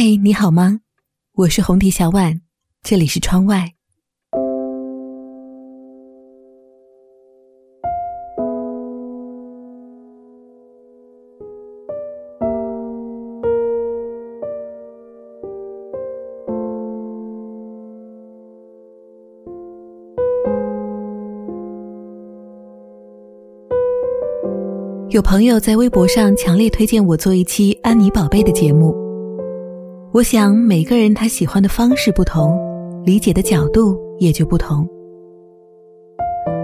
嗨，你好吗？我是红迪小婉，这里是窗外。有朋友在微博上强烈推荐我做一期《安妮宝贝》的节目。我想每个人他喜欢的方式不同，理解的角度也就不同。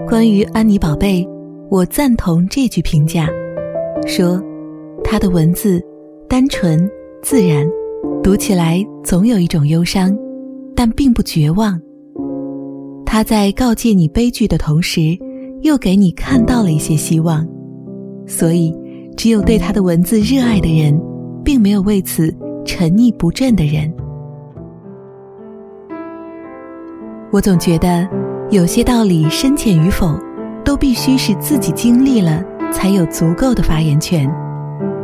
关于《安妮宝贝》，我赞同这句评价，说她的文字单纯自然，读起来总有一种忧伤，但并不绝望。她在告诫你悲剧的同时，又给你看到了一些希望。所以，只有对他的文字热爱的人，并没有为此沉溺不振的人。我总觉得，有些道理深浅与否，都必须是自己经历了，才有足够的发言权。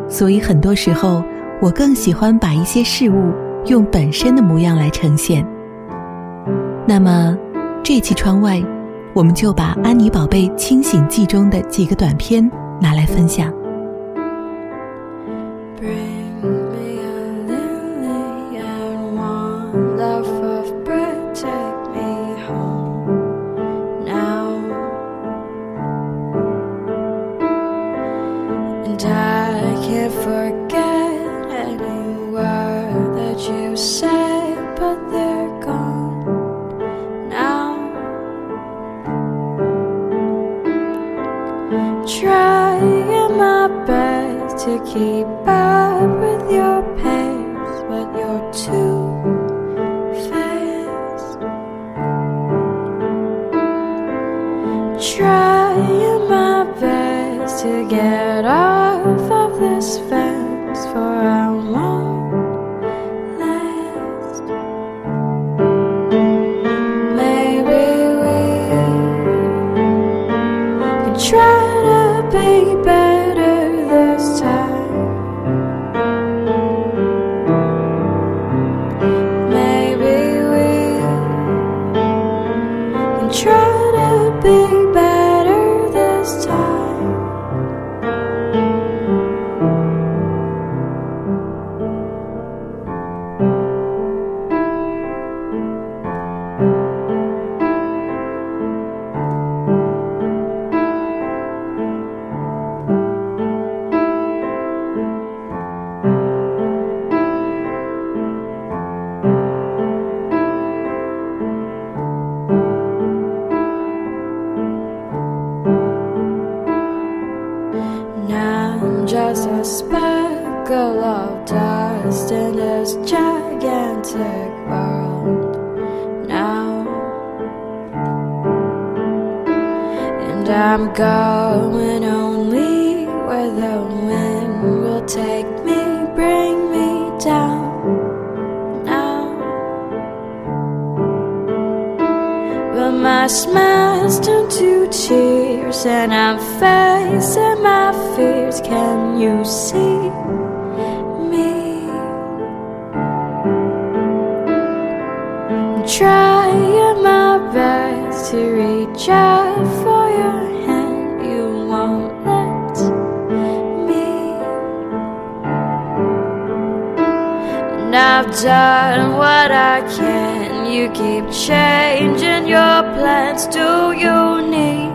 所以，很多时候，我更喜欢把一些事物用本身的模样来呈现。那么，这期窗外，我们就把《安妮宝贝清醒记》中的几个短片。拿来分享。baby. World now. And I'm going only where the wind will take me, bring me down now. But my smiles turn to tears, and I'm facing my fears. Can you see trying my best to reach out for your hand. You won't let me. And I've done what I can. You keep changing your plans. Do you need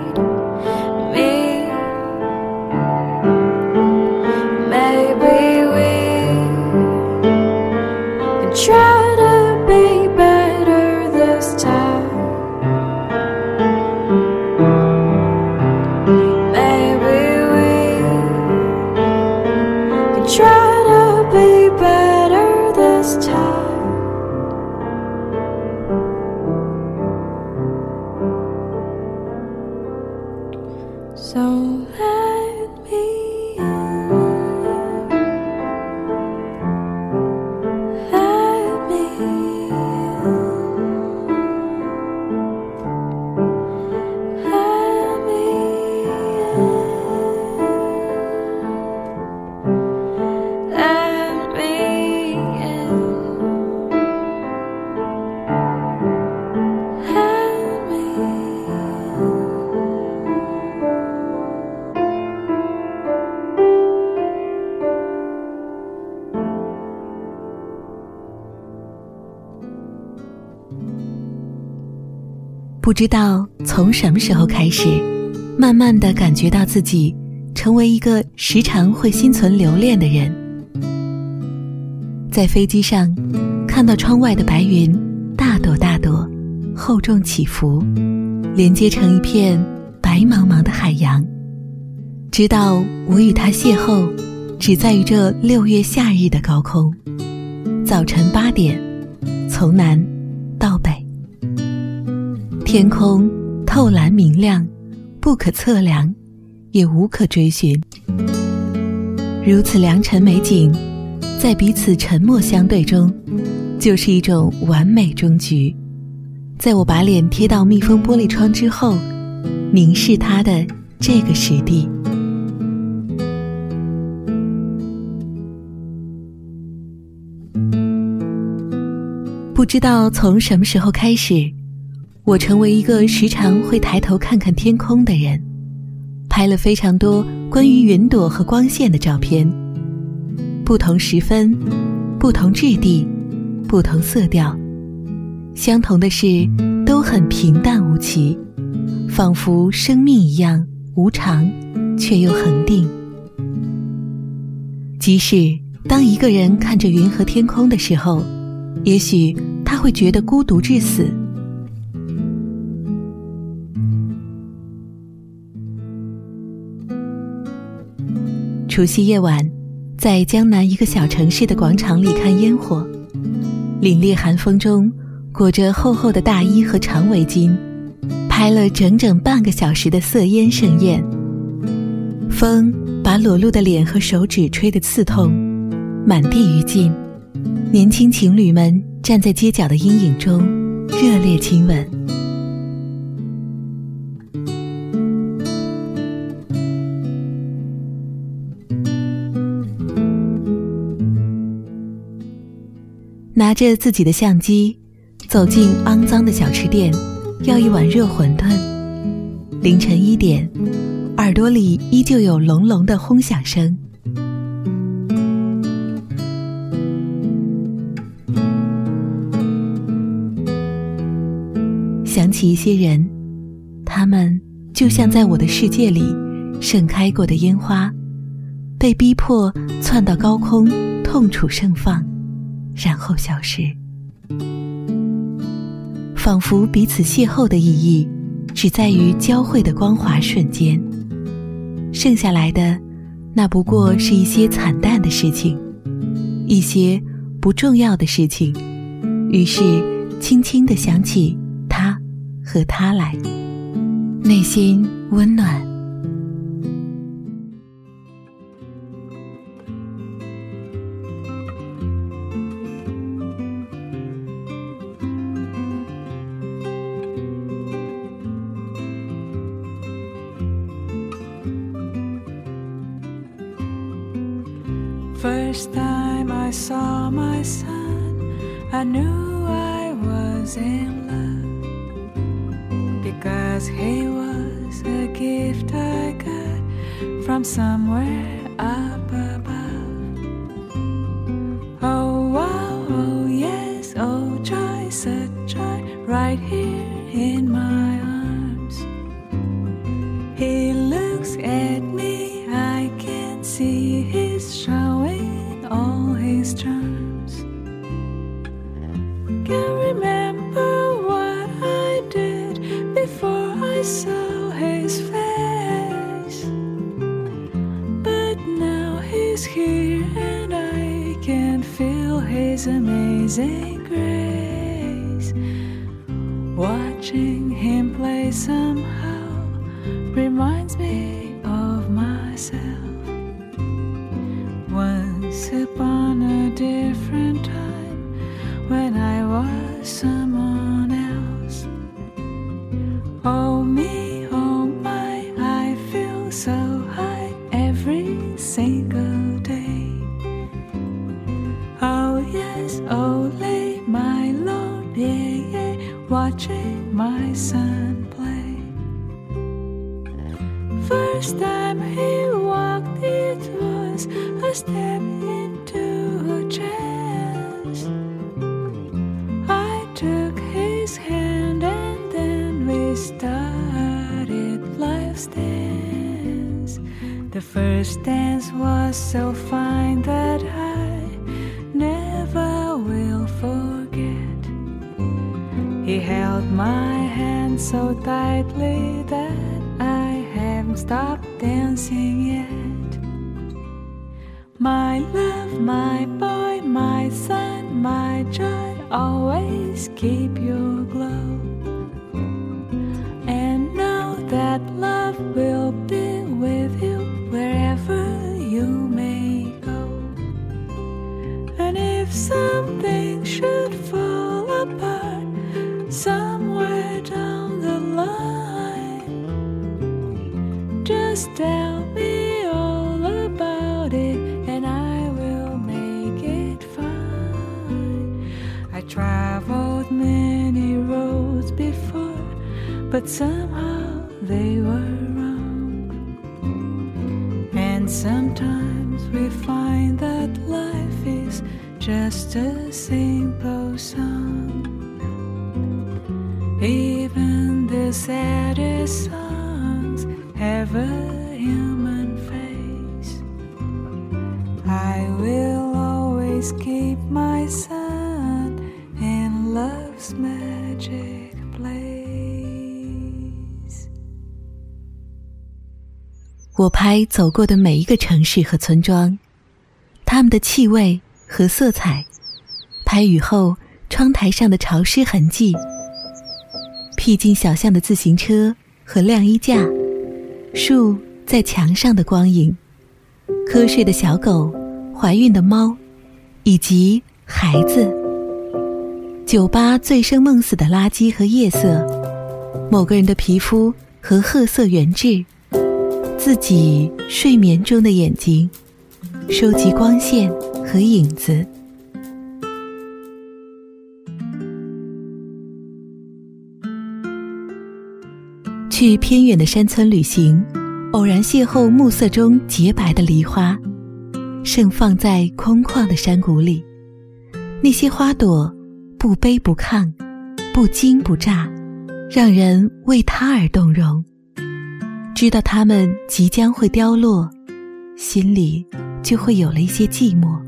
不知道从什么时候开始，慢慢的感觉到自己成为一个时常会心存留恋的人。在飞机上，看到窗外的白云，大朵大朵，厚重起伏，连接成一片白茫茫的海洋。知道我与他邂逅，只在于这六月夏日的高空。早晨八点，从南，天空透蓝明亮，不可测量，也无可追寻。如此良辰美景，在彼此沉默相对中，就是一种完美终局。在我把脸贴到密封玻璃窗之后，凝视他的这个实地。不知道从什么时候开始，我成为一个时常会抬头看看天空的人，拍了非常多关于云朵和光线的照片。不同时分，不同质地，不同色调，相同的是都很平淡无奇，仿佛生命一样无常，却又恒定。即使当一个人看着云和天空的时候。也许他会觉得孤独至死。除夕夜晚，在江南一个小城市的广场里看烟火，凛冽寒风中，裹着厚厚的大衣和长围巾，拍了整整半个小时的色烟盛宴。风把裸露的脸和手指吹得刺痛，满地余烬。年轻情侣们站在街角的阴影中，热烈亲吻。拿着自己的相机，走进肮脏的小吃店，要一碗热馄饨。凌晨一点，耳朵里依旧有隆隆的轰响声。想起一些人，他们就像在我的世界里盛开过的烟花，被逼迫窜到高空，痛楚盛放，然后消失。仿佛彼此邂逅的意义，只在于交汇的光华瞬间，剩下来的，那不过是一些惨淡的事情，一些不重要的事情。于是，轻轻地想起他。和他来，内心温暖。First time I saw my son, I knew I was in love. Cause he was a gift I got from somewhere here and I can feel his amazing grace. Watching him play somehow reminds me of myself. dance. The first dance was so fine that I never will forget. He held my hand so tightly that I haven't stopped dancing yet. My love, my boy, my son, my joy, always keep your but somehow they were wrong. And sometimes we find that life is just a simple 我拍走过的每一个城市和村庄，它们的气味和色彩，拍雨后窗台上的潮湿痕迹，僻静小巷的自行车和晾衣架，树在墙上的光影，瞌睡的小狗，怀孕的猫，以及孩子，酒吧醉生梦死的垃圾和夜色，某个人的皮肤和褐色原质。自己睡眠中的眼睛，收集光线和影子。去偏远的山村旅行，偶然邂逅暮色中洁白的梨花，盛放在空旷的山谷里。那些花朵不卑不亢，不惊不乍，让人为它而动容。知道它们即将会凋落，心里就会有了一些寂寞。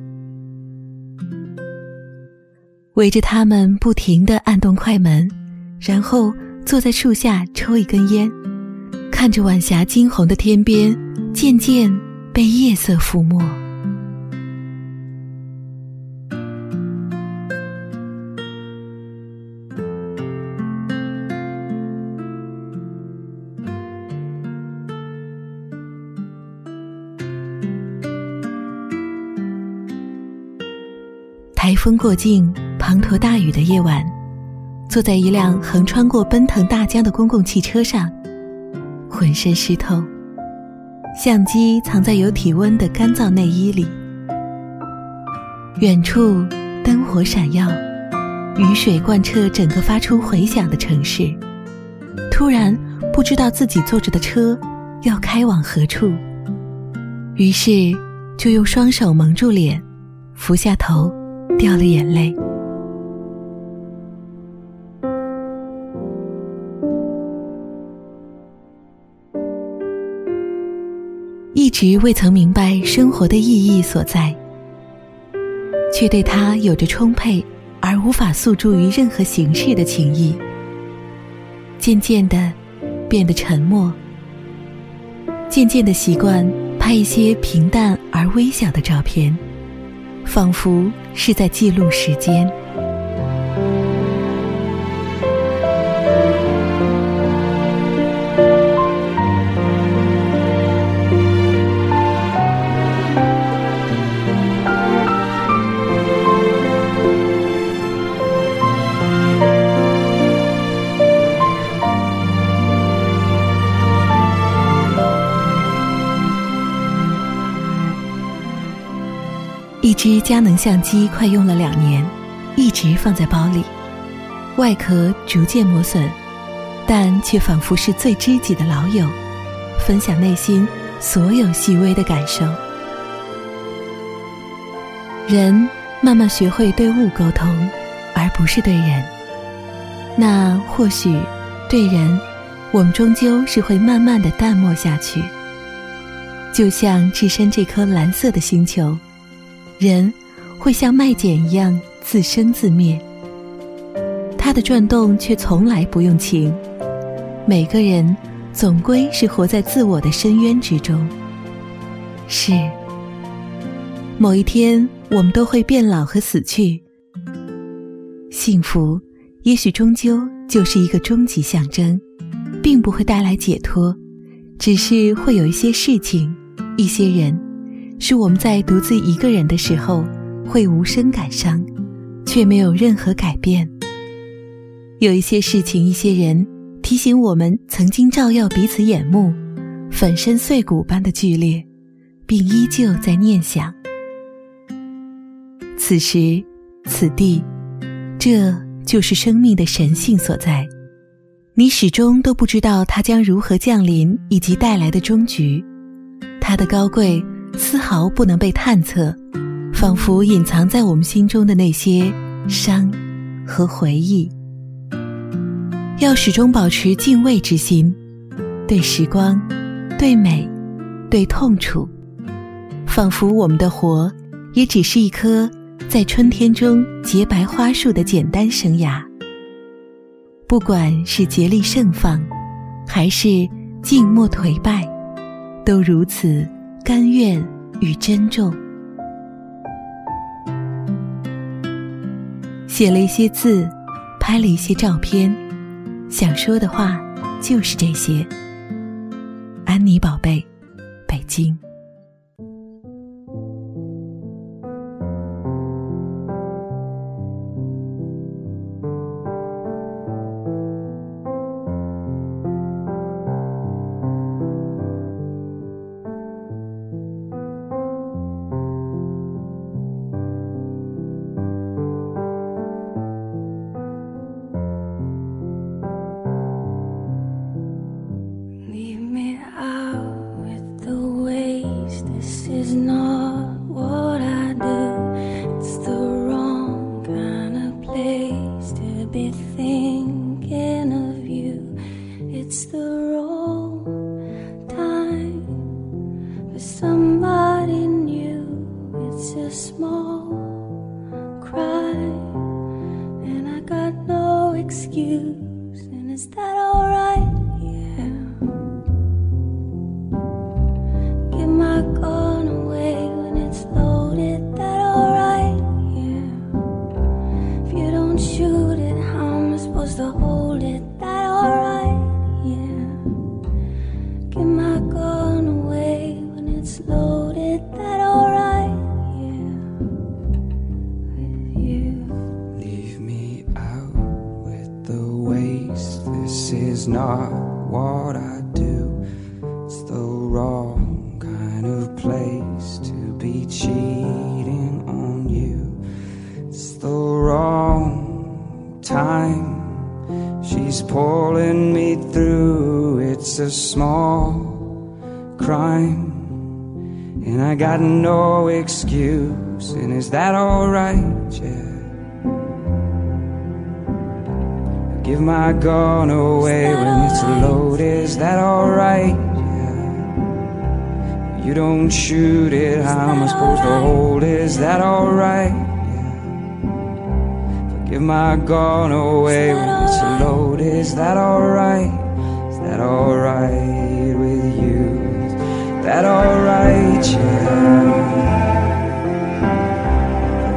围着它们不停地按动快门，然后坐在树下抽一根烟，看着晚霞金红的天边渐渐被夜色覆没。风过境、滂沱大雨的夜晚，坐在一辆横穿过奔腾大江的公共汽车上，浑身湿透，相机藏在有体温的干燥内衣里。远处灯火闪耀，雨水贯彻整个发出回响的城市。突然，不知道自己坐着的车要开往何处，于是就用双手蒙住脸，俯下头。掉了眼泪，一直未曾明白生活的意义所在，却对他有着充沛而无法诉诸于任何形式的情谊。渐渐的，变得沉默，渐渐的习惯拍一些平淡而微小的照片。仿佛是在记录时间。只佳能相机快用了两年，一直放在包里，外壳逐渐磨损，但却仿佛是最知己的老友，分享内心所有细微的感受。人慢慢学会对物沟通，而不是对人。那或许对人，我们终究是会慢慢的淡漠下去。就像置身这颗蓝色的星球，人会像麦碱一样自生自灭。它的转动却从来不用情。每个人总归是活在自我的深渊之中。是，某一天我们都会变老和死去。幸福，也许终究就是一个终极象征，并不会带来解脱，只是会有一些事情、一些人，是我们在独自一个人的时候会无声感伤，却没有任何改变。有一些事情、一些人，提醒我们曾经照耀彼此眼目，粉身碎骨般的剧烈。并依旧在念想。此时，此地，这就是生命的神性所在。你始终都不知道它将如何降临，以及带来的终局。它的高贵丝毫不能被探测，仿佛隐藏在我们心中的那些伤和回忆。要始终保持敬畏之心，对时光，对美，对痛楚。仿佛我们的活，也只是一棵在春天中洁白花树的简单生涯。不管是竭力盛放，还是静默颓败，都如此甘愿与珍重。写了一些字，拍了一些照片，想说的话就是这些。安妮宝贝，北京。Got no excuse. And is that alright? Yeah. Give my gun away when it's loaded, is that alright? Yeah. You don't shoot it, how am I supposed to hold it? Is that alright? Yeah. Give my gun away when it's loaded, is that alright? Is that alright with you? That alright, yeah?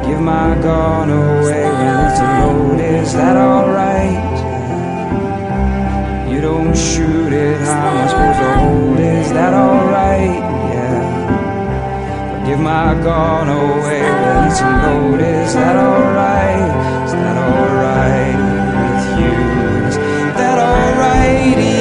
Give my gun away when it's loaded, is that alright? You don't shoot it, how am I supposed to hold? Is that alright? Yeah. Give my gun away when it's loaded. Is that alright? Is that alright with you? Is that alright?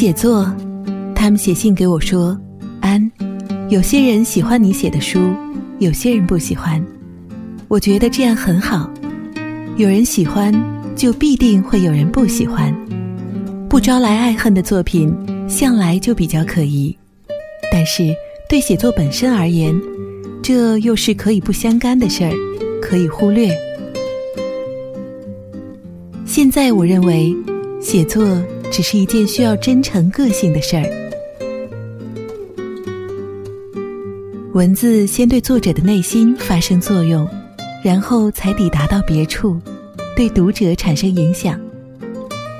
写作，他们写信给我说：“安，有些人喜欢你写的书，有些人不喜欢。我觉得这样很好，有人喜欢，就必定会有人不喜欢。不招来爱恨的作品，向来就比较可疑。但是对写作本身而言，这又是可以不相干的事儿，可以忽略。现在我认为，写作只是一件需要真诚个性的事儿。文字先对作者的内心发生作用，然后才抵达到别处，对读者产生影响。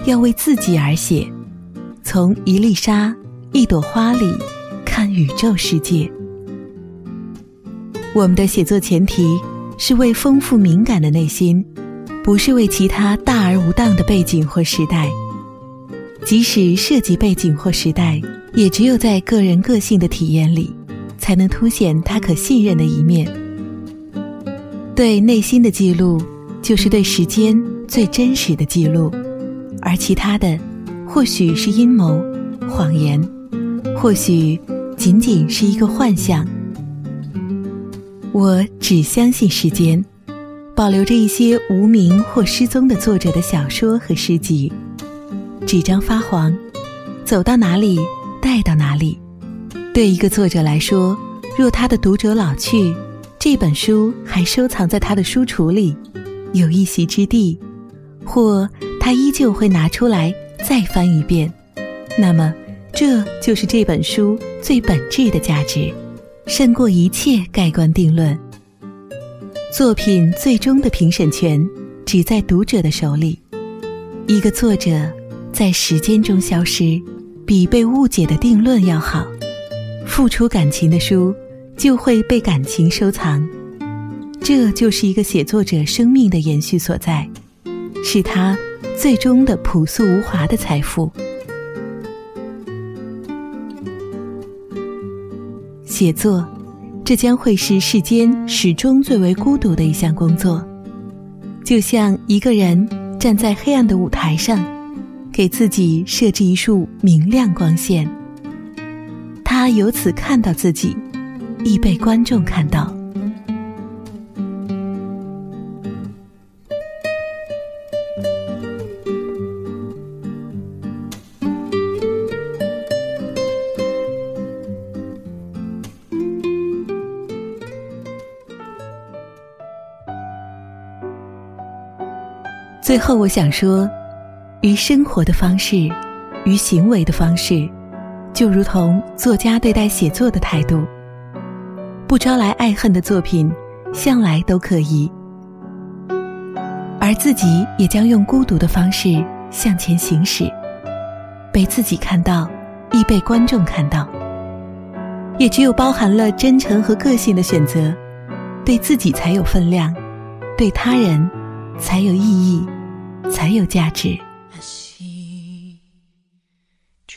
要为自己而写，从一粒沙、一朵花里看宇宙世界。我们的写作前提是为丰富敏感的内心，不是为其他大而无当的背景或时代。即使涉及背景或时代，也只有在个人个性的体验里，才能凸显他可信任的一面。对内心的记录，就是对时间最真实的记录，而其他的，或许是阴谋、谎言，或许仅仅是一个幻象。我只相信时间，保留着一些无名或失踪的作者的小说和诗集。纸张发黄，走到哪里带到哪里。对一个作者来说，若他的读者老去，这本书还收藏在他的书橱里，有一席之地，或他依旧会拿出来再翻一遍，那么这就是这本书最本质的价值。胜过一切盖棺定论。作品最终的评审权只在读者的手里。一个作者在时间中消失，比被误解的定论要好。付出感情的书就会被感情收藏，这就是一个写作者生命的延续所在，是他最终的朴素无华的财富。写作，这将会是世间始终最为孤独的一项工作。就像一个人站在黑暗的舞台上，给自己设置一束明亮光线，他由此看到自己，亦被观众看到。最后，我想说，于生活的方式，于行为的方式，就如同作家对待写作的态度。不招来爱恨的作品，向来都可疑。而自己也将用孤独的方式向前行驶，被自己看到，亦被观众看到。也只有包含了真诚和个性的选择，对自己才有分量，对他人。才有意义，才有价值。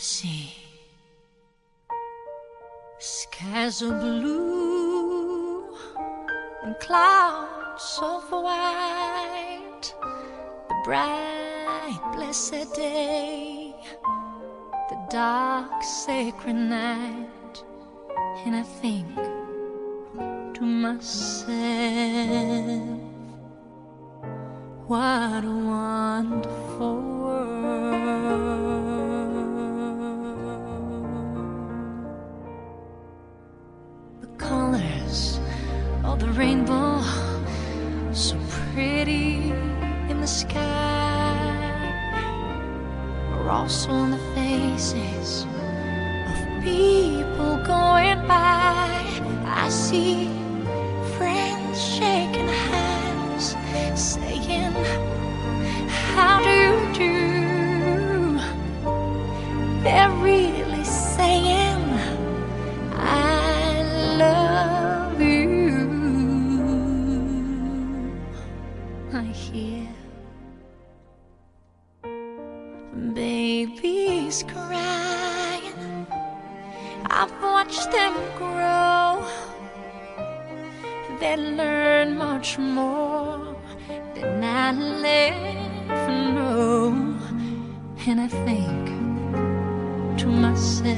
See skies of blue and clouds of white, the bright, blessed day. The dark sacred night. And I think to myself what a wonderful world They learn much more than I ever know. And I think to myself,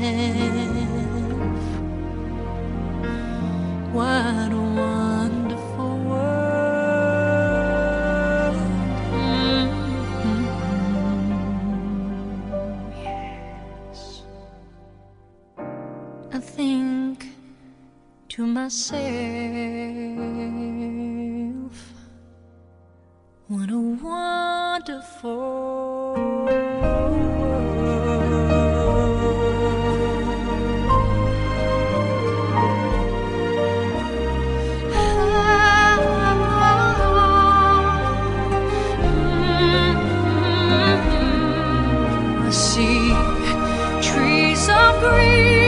what a wonderful world. Mhm. Yes. I think to myself, see trees of green,